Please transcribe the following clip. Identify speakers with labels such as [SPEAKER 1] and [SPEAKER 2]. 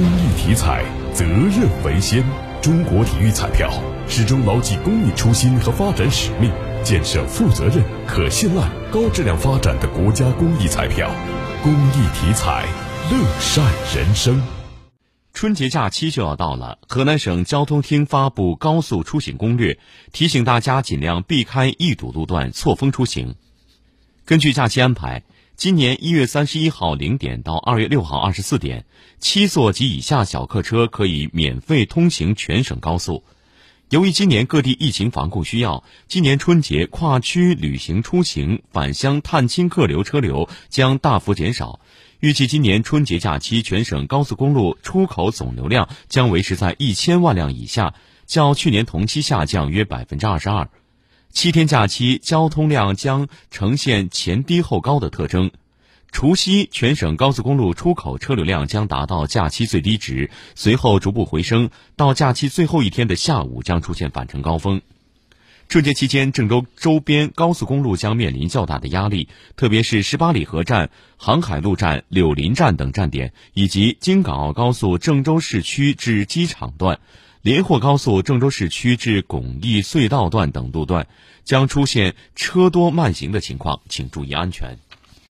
[SPEAKER 1] 公益体彩，责任为先。中国体育彩票始终牢记公益初心和发展使命，建设负责任、可信赖、高质量发展的国家公益彩票。公益体彩，乐善人生。
[SPEAKER 2] 春节假期就要到了，河南省交通厅发布高速出行攻略，提醒大家尽量避开易堵路段，错峰出行。根据假期安排，今年一月三十一号零点到二月六号二十四点，七座及以下小客车可以免费通行全省高速。由于今年各地疫情防控需要，今年春节跨区旅行出行、返乡探亲客流车流将大幅减少。预计今年春节假期全省高速公路出口总流量将维持在一千万辆以下，较去年同期下降约百分之二十二。七天假期交通量将呈现前低后高的特征。除夕全省高速公路出口车流量将达到假期最低值，随后逐步回升，到假期最后一天的下午将出现返程高峰。春节期间，郑州周边高速公路将面临较大的压力，特别是十八里河站、航海路站、柳林站等站点，以及京港澳高速郑州市区至机场段、连霍高速郑州市区至巩义隧道段等路段，将出现车多慢行的情况，请注意安全。